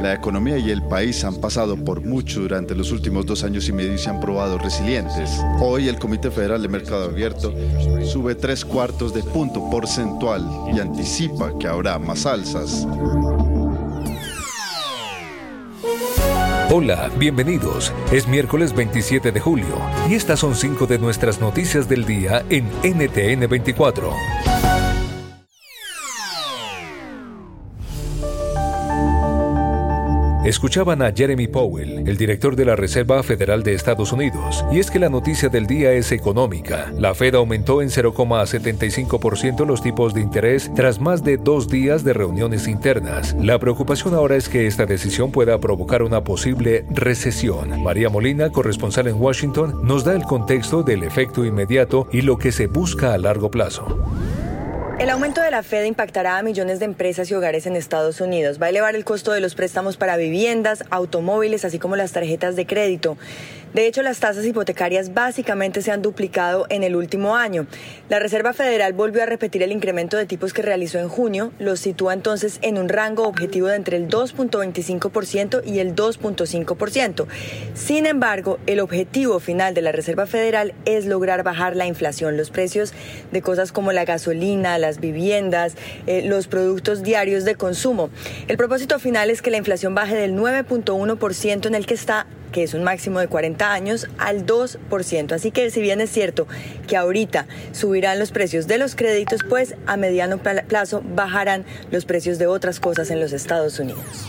La economía y el país han pasado por mucho durante los últimos dos años y medio y se han probado resilientes. Hoy el Comité Federal de Mercado Abierto sube tres cuartos de punto porcentual y anticipa que habrá más alzas. Hola, bienvenidos. Es miércoles 27 de julio y estas son cinco de nuestras noticias del día en NTN 24. Escuchaban a Jeremy Powell, el director de la Reserva Federal de Estados Unidos, y es que la noticia del día es económica. La Fed aumentó en 0,75% los tipos de interés tras más de dos días de reuniones internas. La preocupación ahora es que esta decisión pueda provocar una posible recesión. María Molina, corresponsal en Washington, nos da el contexto del efecto inmediato y lo que se busca a largo plazo. El aumento de la Fed impactará a millones de empresas y hogares en Estados Unidos. Va a elevar el costo de los préstamos para viviendas, automóviles, así como las tarjetas de crédito. De hecho, las tasas hipotecarias básicamente se han duplicado en el último año. La Reserva Federal volvió a repetir el incremento de tipos que realizó en junio, los sitúa entonces en un rango objetivo de entre el 2.25% y el 2.5%. Sin embargo, el objetivo final de la Reserva Federal es lograr bajar la inflación, los precios de cosas como la gasolina, las viviendas, eh, los productos diarios de consumo. El propósito final es que la inflación baje del 9.1% en el que está que es un máximo de 40 años, al 2%. Así que si bien es cierto que ahorita subirán los precios de los créditos, pues a mediano plazo bajarán los precios de otras cosas en los Estados Unidos.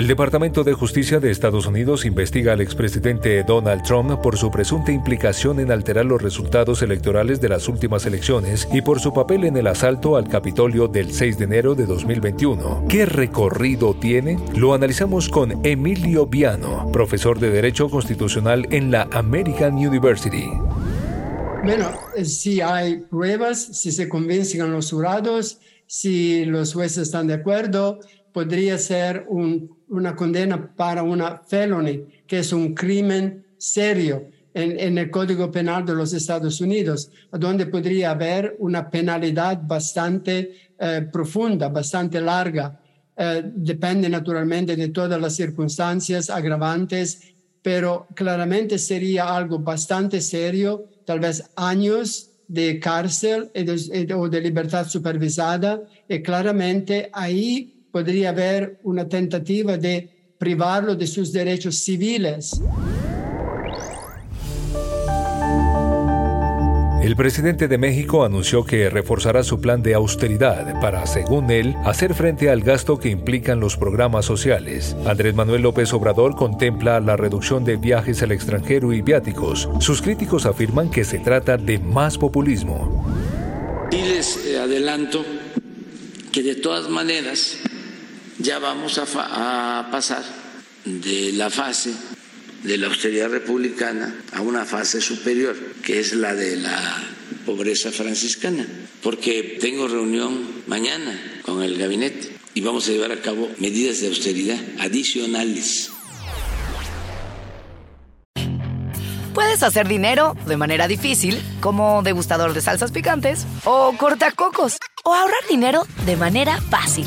El Departamento de Justicia de Estados Unidos investiga al expresidente Donald Trump por su presunta implicación en alterar los resultados electorales de las últimas elecciones y por su papel en el asalto al Capitolio del 6 de enero de 2021. ¿Qué recorrido tiene? Lo analizamos con Emilio Viano, profesor de Derecho Constitucional en la American University. Bueno, si hay pruebas, si se convencen los jurados, si los jueces están de acuerdo, podría ser una condena para una felony, que es un crimen serio en, el Código Penal de los Estados Unidos, donde podría haber una penalidad bastante eh, profunda, bastante larga. Eh, depende naturalmente de todas las circunstancias agravantes, pero claramente sería algo bastante serio, tal vez años de cárcel o de libertad supervisada, y claramente ahí podría haber una tentativa de privarlo de sus derechos civiles. El presidente de México anunció que reforzará su plan de austeridad para, según él, hacer frente al gasto que implican los programas sociales. Andrés Manuel López Obrador contempla la reducción de viajes al extranjero y viáticos. Sus críticos afirman que se trata de más populismo. Y les eh, adelanto que de todas maneras ya vamos a, pasar de la fase de la austeridad republicana a una fase superior, que es la de la pobreza franciscana, porque tengo reunión mañana con el gabinete y vamos a llevar a cabo medidas de austeridad adicionales. Puedes hacer dinero de manera difícil, como degustador de salsas picantes, o cortacocos, o ahorrar dinero de manera fácil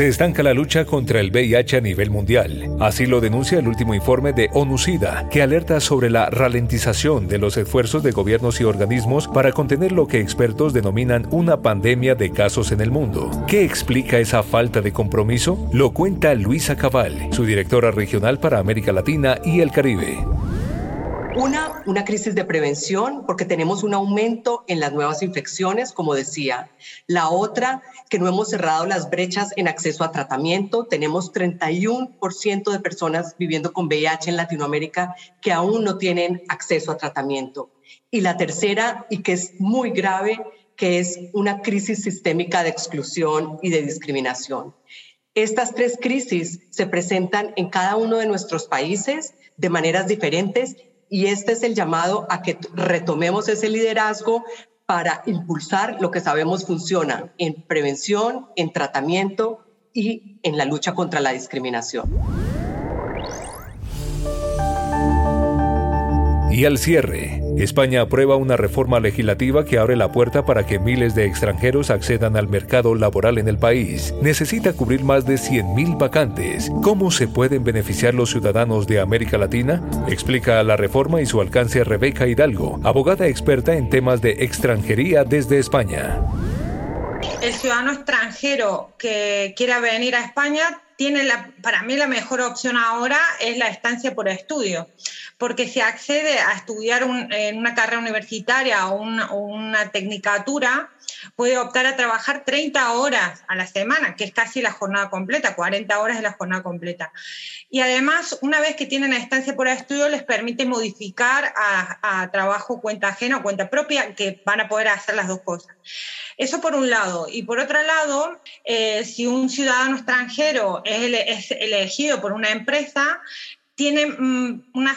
Se estanca la lucha contra el VIH a nivel mundial. Así lo denuncia el último informe de ONU-SIDA, que alerta sobre la ralentización de los esfuerzos de gobiernos y organismos para contener lo que expertos denominan una pandemia de casos en el mundo. ¿Qué explica esa falta de compromiso? Lo cuenta Luisa Cabal, su directora regional para América Latina y el Caribe. Una, una crisis de prevención porque tenemos un aumento en las nuevas infecciones, como decía. La otra, que no hemos cerrado las brechas en acceso a tratamiento. Tenemos 31% de personas viviendo con VIH en Latinoamérica que aún no tienen acceso a tratamiento. Y la tercera, y que es muy grave, que es una crisis sistémica de exclusión y de discriminación. Estas tres crisis se presentan en cada uno de nuestros países de maneras diferentes y este es el llamado a que retomemos ese liderazgo para impulsar lo que sabemos funciona en prevención, en tratamiento y en la lucha contra la discriminación. Y al cierre, España aprueba una reforma legislativa que abre la puerta para que miles de extranjeros accedan al mercado laboral en el país. Necesita cubrir más de 100.000 vacantes. ¿Cómo se pueden beneficiar los ciudadanos de América Latina? Explica la reforma y su alcance Rebeca Hidalgo, abogada experta en temas de extranjería desde España. El ciudadano extranjero que quiera venir a España tiene la, para mí la mejor opción ahora es la estancia por estudio, porque si accede a estudiar en una carrera universitaria o una, tecnicatura, puede optar a trabajar 30 horas a la semana, que es casi la jornada completa, 40 horas de la jornada completa. Y además, una vez que tienen la estancia por estudio, les permite modificar a, a trabajo cuenta ajena o cuenta propia, que van a poder hacer las dos cosas. Eso por un lado. Y por otro lado, eh, si un ciudadano extranjero es, elegido por una empresa, tiene mm, una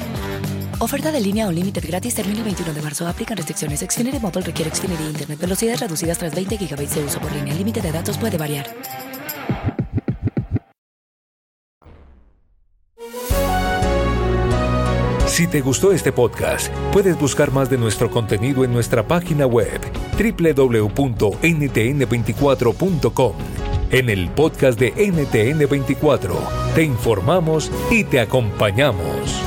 Oferta de línea o límite gratis termina el 21 de marzo. Aplican restricciones. Xfinity Mobile requiere Xfinity Internet. Velocidades reducidas tras 20 GB de uso por línea. El límite de datos puede variar. Si te gustó este podcast, puedes buscar más de nuestro contenido en nuestra página web www.ntn24.com. En el podcast de NTN24 te informamos y te acompañamos.